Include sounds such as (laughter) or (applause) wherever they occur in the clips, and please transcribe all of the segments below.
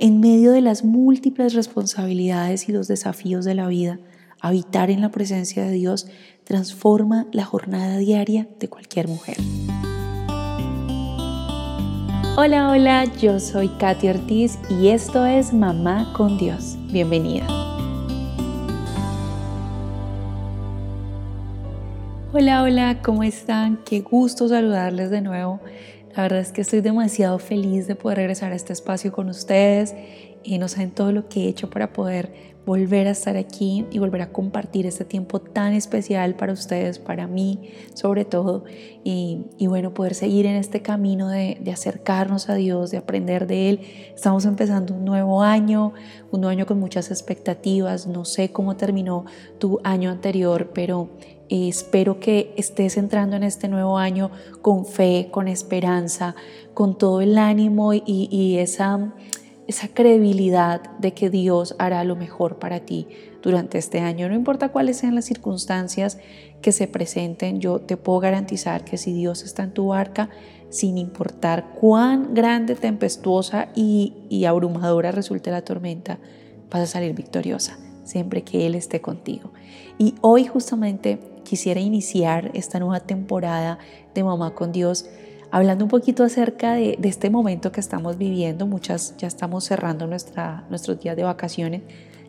En medio de las múltiples responsabilidades y los desafíos de la vida, habitar en la presencia de Dios transforma la jornada diaria de cualquier mujer. Hola, hola, yo soy Katy Ortiz y esto es Mamá con Dios. Bienvenida. Hola, hola, ¿cómo están? Qué gusto saludarles de nuevo. La verdad es que estoy demasiado feliz de poder regresar a este espacio con ustedes y no saben todo lo que he hecho para poder volver a estar aquí y volver a compartir este tiempo tan especial para ustedes, para mí sobre todo, y, bueno, poder seguir en este camino de, acercarnos a Dios, de aprender de Él. Estamos empezando un nuevo año, un nuevo año con muchas expectativas, no sé cómo terminó tu año anterior, pero espero que estés entrando en este nuevo año con fe, con esperanza, con todo el ánimo y, esa, esa credibilidad de que Dios hará lo mejor para ti durante este año. No importa cuáles sean las circunstancias que se presenten, yo te puedo garantizar que si Dios está en tu barca, sin importar cuán grande, tempestuosa y, y abrumadora resulte la tormenta, vas a salir victoriosa siempre que Él esté contigo. Y hoy justamente quisiera iniciar esta nueva temporada de Mamá con Dios hablando un poquito acerca de, este momento que estamos viviendo. Muchas ya estamos cerrando nuestros días de vacaciones.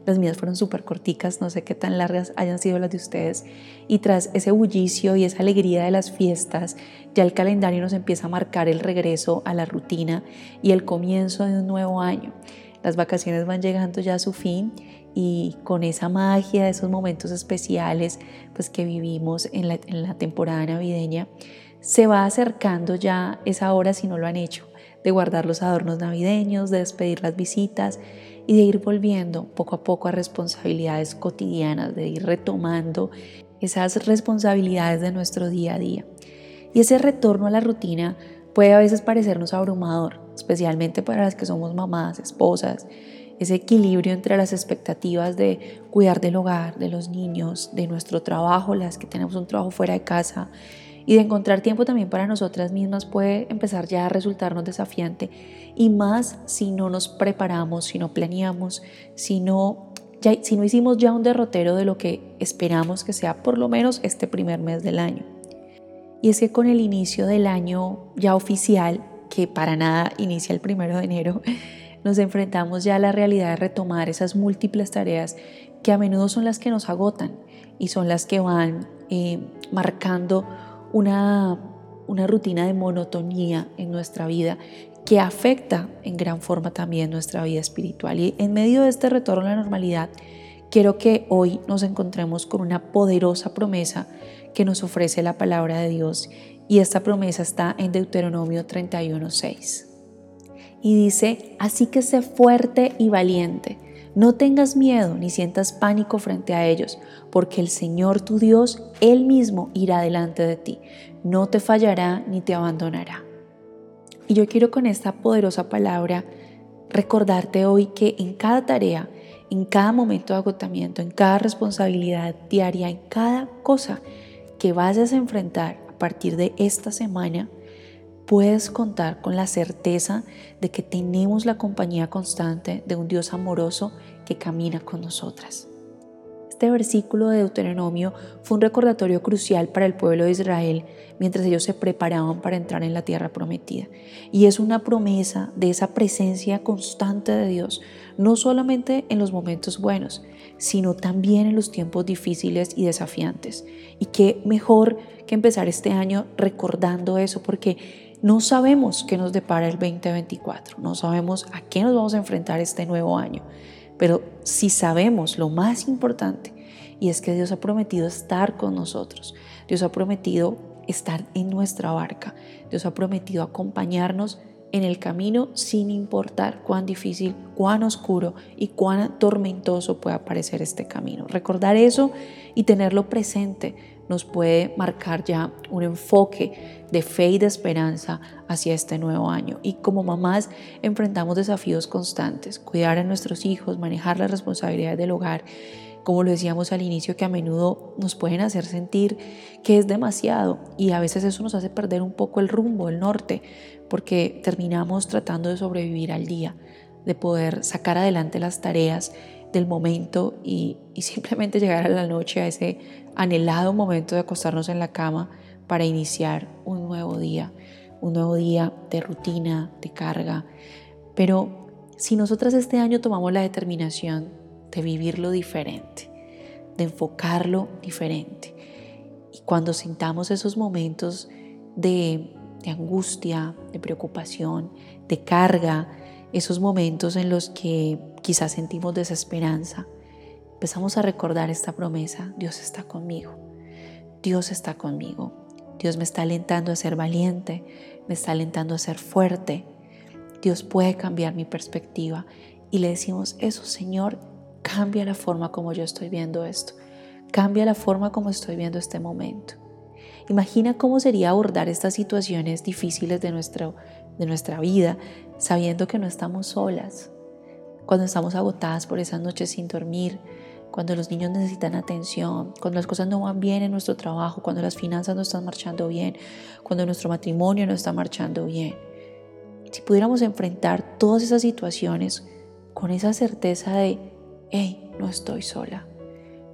Las mías fueron súper corticas, no sé qué tan largas hayan sido las de ustedes. Y tras ese bullicio y esa alegría de las fiestas, ya el calendario nos empieza a marcar el regreso a la rutina y el comienzo de un nuevo año. Las vacaciones van llegando ya a su fin y con esa magia de esos momentos especiales pues que vivimos en la, en la temporada navideña, se va acercando ya esa hora si no lo han hecho, de guardar los adornos navideños, de despedir las visitas y de ir volviendo poco a poco a responsabilidades cotidianas, de ir retomando esas responsabilidades de nuestro día a día. Y ese retorno a la rutina puede a veces parecernos abrumador, especialmente para las que somos mamás, esposas, ese equilibrio entre las expectativas de cuidar del hogar, de los niños, de nuestro trabajo, las que tenemos un trabajo fuera de casa y de encontrar tiempo también para nosotras mismas puede empezar ya a resultarnos desafiante y más si no nos preparamos, si no planeamos, si no, ya, si no hicimos ya un derrotero de lo que esperamos que sea por lo menos este primer mes del año. Y es que con el inicio del año ya oficial, que para nada inicia el primero de enero, nos enfrentamos ya a la realidad de retomar esas múltiples tareas que a menudo son las que nos agotan y son las que van eh, marcando una, una rutina de monotonía en nuestra vida que afecta en gran forma también nuestra vida espiritual. Y en medio de este retorno a la normalidad, quiero que hoy nos encontremos con una poderosa promesa que nos ofrece la palabra de Dios. Y esta promesa está en Deuteronomio 31.6 y dice, así que sé fuerte y valiente. No tengas miedo ni sientas pánico frente a ellos, porque el Señor tu Dios, Él mismo irá delante de ti. No te fallará ni te abandonará. Y yo quiero con esta poderosa palabra recordarte hoy que en cada tarea, en cada momento de agotamiento, en cada responsabilidad diaria, en cada cosa que vayas a enfrentar a partir de esta semana, puedes contar con la certeza de que tenemos la compañía constante de un Dios amoroso que camina con nosotras. Este versículo de Deuteronomio fue un recordatorio crucial para el pueblo de Israel mientras ellos se preparaban para entrar en la tierra prometida. Y es una promesa de esa presencia constante de Dios, no solamente en los momentos buenos, sino también en los tiempos difíciles y desafiantes. Y qué mejor que empezar este año recordando eso, porque no sabemos qué nos depara el 2024, no sabemos a qué nos vamos a enfrentar este nuevo año, pero sí sabemos lo más importante y es que Dios ha prometido estar con nosotros, Dios ha prometido estar en nuestra barca, Dios ha prometido acompañarnos en el camino sin importar cuán difícil, cuán oscuro y cuán tormentoso pueda parecer este camino. Recordar eso y tenerlo presente nos puede marcar ya un enfoque de fe y de esperanza hacia este nuevo año. Y como mamás enfrentamos desafíos constantes, cuidar a nuestros hijos, manejar las responsabilidades del hogar, como lo decíamos al inicio, que a menudo nos pueden hacer sentir que es demasiado y a veces eso nos hace perder un poco el rumbo, el norte, porque terminamos tratando de sobrevivir al día. de poder sacar adelante las tareas del momento y, y simplemente (laughs) llegar a la noche a ese anhelado momento de acostarnos en la cama para iniciar un nuevo día, un nuevo día de rutina, de carga. Pero si nosotras este año tomamos la determinación de vivirlo diferente, de enfocarlo diferente, y cuando sintamos esos momentos de, angustia, de preocupación, de carga, esos momentos en los que quizás sentimos desesperanza, empezamos a recordar esta promesa, Dios está conmigo, Dios está conmigo, Dios me está alentando a ser valiente, me está alentando a ser fuerte, Dios puede cambiar mi perspectiva y le decimos, eso Señor, cambia la forma como yo estoy viendo esto, cambia la forma como estoy viendo este momento. Imagina cómo sería abordar estas situaciones difíciles de, nuestro, de nuestra vida sabiendo que no estamos solas, cuando estamos agotadas por esas noches sin dormir, cuando los niños necesitan atención, cuando las cosas no van bien en nuestro trabajo, cuando las finanzas no están marchando bien, cuando nuestro matrimonio no está marchando bien. Si pudiéramos enfrentar todas esas situaciones con esa certeza de, hey, no estoy sola,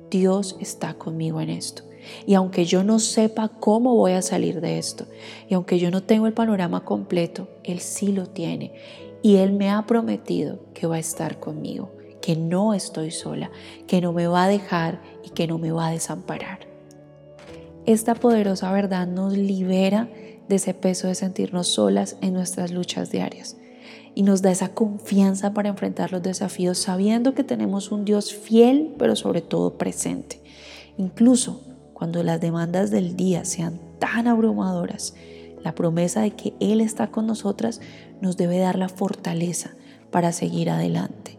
Dios está conmigo en esto. Y aunque yo no sepa cómo voy a salir de esto, y aunque yo no tengo el panorama completo, Él sí lo tiene. Y Él me ha prometido que va a estar conmigo, que no estoy sola, que no me va a dejar y que no me va a desamparar. Esta poderosa verdad nos libera de ese peso de sentirnos solas en nuestras luchas diarias y nos da esa confianza para enfrentar los desafíos sabiendo que tenemos un Dios fiel pero sobre todo presente. Incluso cuando las demandas del día sean tan abrumadoras, la promesa de que Él está con nosotras nos debe dar la fortaleza para seguir adelante.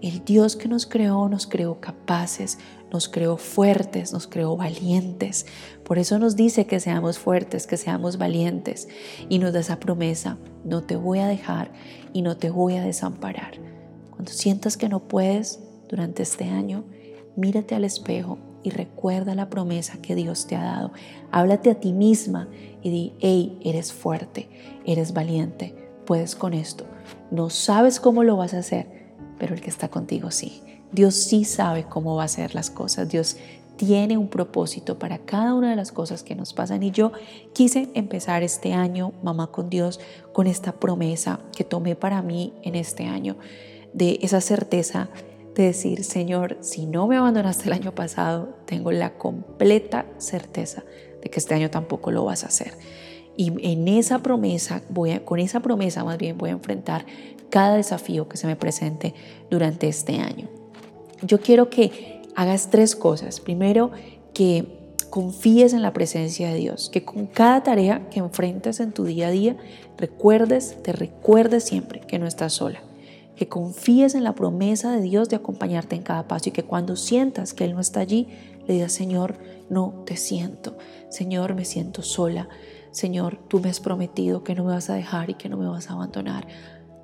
El Dios que nos creó nos creó capaces, nos creó fuertes, nos creó valientes. Por eso nos dice que seamos fuertes, que seamos valientes y nos da esa promesa, no te voy a dejar y no te voy a desamparar. Cuando sientas que no puedes durante este año, mírate al espejo y recuerda la promesa que Dios te ha dado. Háblate a ti misma y di, hey, eres fuerte, eres valiente, puedes con esto. No sabes cómo lo vas a hacer, pero el que está contigo sí. Dios sí sabe cómo va a hacer las cosas. Dios tiene un propósito para cada una de las cosas que nos pasan. Y yo quise empezar este año, mamá con Dios, con esta promesa que tomé para mí en este año, de esa certeza de decir, Señor, si no me abandonaste el año pasado, tengo la completa certeza de que este año tampoco lo vas a hacer. Y en esa promesa, voy con esa promesa más bien voy a enfrentar cada desafío que se me presente durante este año. Yo quiero que hagas tres cosas. Primero, que confíes en la presencia de Dios, que con cada tarea que enfrentes en tu día a día, recuerdes, te recuerdes siempre que no estás sola que confíes en la promesa de Dios de acompañarte en cada paso y que cuando sientas que Él no está allí, le digas, Señor, no te siento, Señor, me siento sola, Señor, tú me has prometido que no me vas a dejar y que no me vas a abandonar.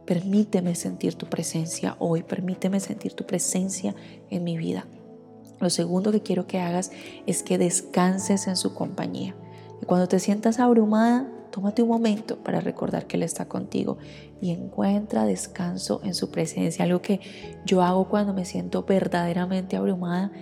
Permíteme sentir tu presencia hoy, permíteme sentir tu presencia en mi vida. Lo segundo que quiero que hagas es que descanses en su compañía. Y cuando te sientas abrumada, Tómate un momento para recordar que Él está contigo y encuentra descanso en su presencia. Algo que yo hago cuando me siento verdaderamente abrumada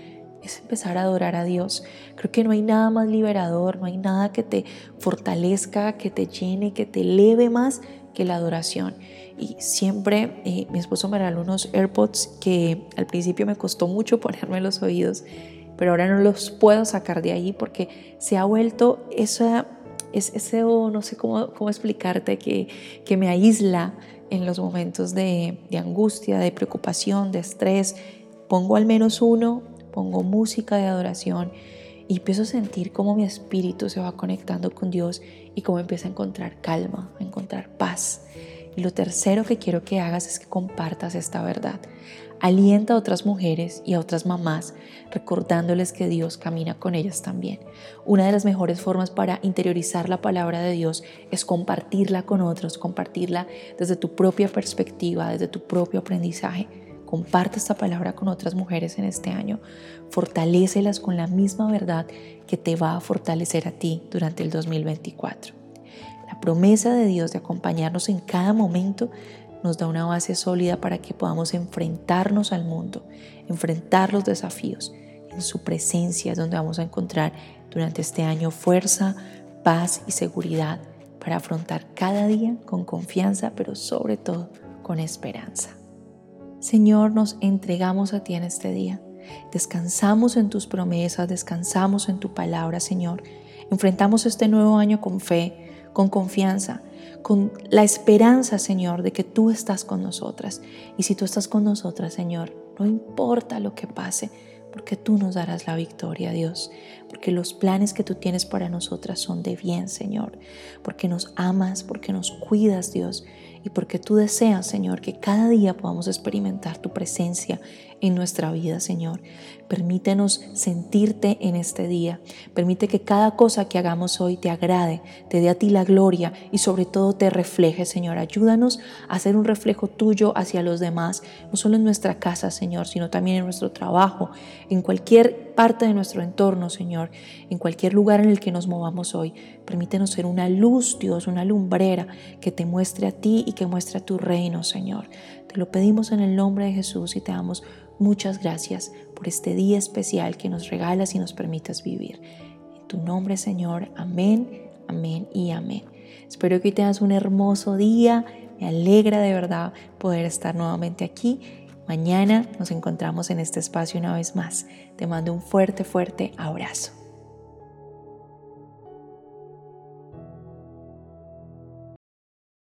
es empezar a adorar a Dios. Creo que no hay nada más liberador, no hay nada que te fortalezca, que te llene, que te eleve más que la adoración. Y siempre eh, mi esposo me regaló unos AirPods que al principio me costó mucho (laughs) ponerme los oídos, pero ahora no los puedo sacar de ahí porque se ha vuelto esa es ese, no sé cómo, cómo explicarte, que, que me aísla en los momentos de, de angustia, de preocupación, de estrés. Pongo al menos uno, pongo música de adoración y empiezo a sentir cómo mi espíritu se va conectando con Dios y cómo empieza a encontrar calma, a encontrar paz. Y lo tercero que quiero que hagas es que compartas esta verdad. Alienta a otras mujeres y a otras mamás recordándoles que Dios camina con ellas también. Una de las mejores formas para interiorizar la palabra de Dios es compartirla con otros, compartirla desde tu propia perspectiva, desde tu propio aprendizaje. Comparte esta palabra con otras mujeres en este año. Fortalécelas con la misma verdad que te va a fortalecer a ti durante el 2024. La promesa de Dios de acompañarnos en cada momento nos da una base sólida para que podamos enfrentarnos al mundo, enfrentar los desafíos. En su presencia es donde vamos a encontrar durante este año fuerza, paz y seguridad para afrontar cada día con confianza, pero sobre todo con esperanza. Señor, nos entregamos a ti en este día. Descansamos en tus promesas, descansamos en tu palabra, Señor. Enfrentamos este nuevo año con fe, con confianza, con la esperanza, Señor, de que tú estás con nosotras. Y si tú estás con nosotras, Señor, no importa lo que pase, porque tú nos darás la victoria, Dios, porque los planes que tú tienes para nosotras son de bien, Señor, porque nos amas, porque nos cuidas, Dios, y porque tú deseas, Señor, que cada día podamos experimentar tu presencia en nuestra vida, Señor. Permítenos sentirte en este día. Permite que cada cosa que hagamos hoy te agrade, te dé a ti la gloria y sobre todo te refleje, Señor. Ayúdanos a ser un reflejo tuyo hacia los demás, no solo en nuestra casa, Señor, sino también en nuestro trabajo, en cualquier parte de nuestro entorno, Señor, en cualquier lugar en el que nos movamos hoy. Permítenos ser una luz, Dios, una lumbrera que te muestre a ti y que muestre a tu reino, Señor. Te lo pedimos en el nombre de Jesús y te damos muchas gracias por este día especial que nos regalas y nos permitas vivir. En tu nombre, Señor, amén, amén y amén. Espero que hoy tengas un hermoso día. Me alegra de verdad poder estar nuevamente aquí. Mañana nos encontramos en este espacio una vez más. Te mando un fuerte, fuerte abrazo.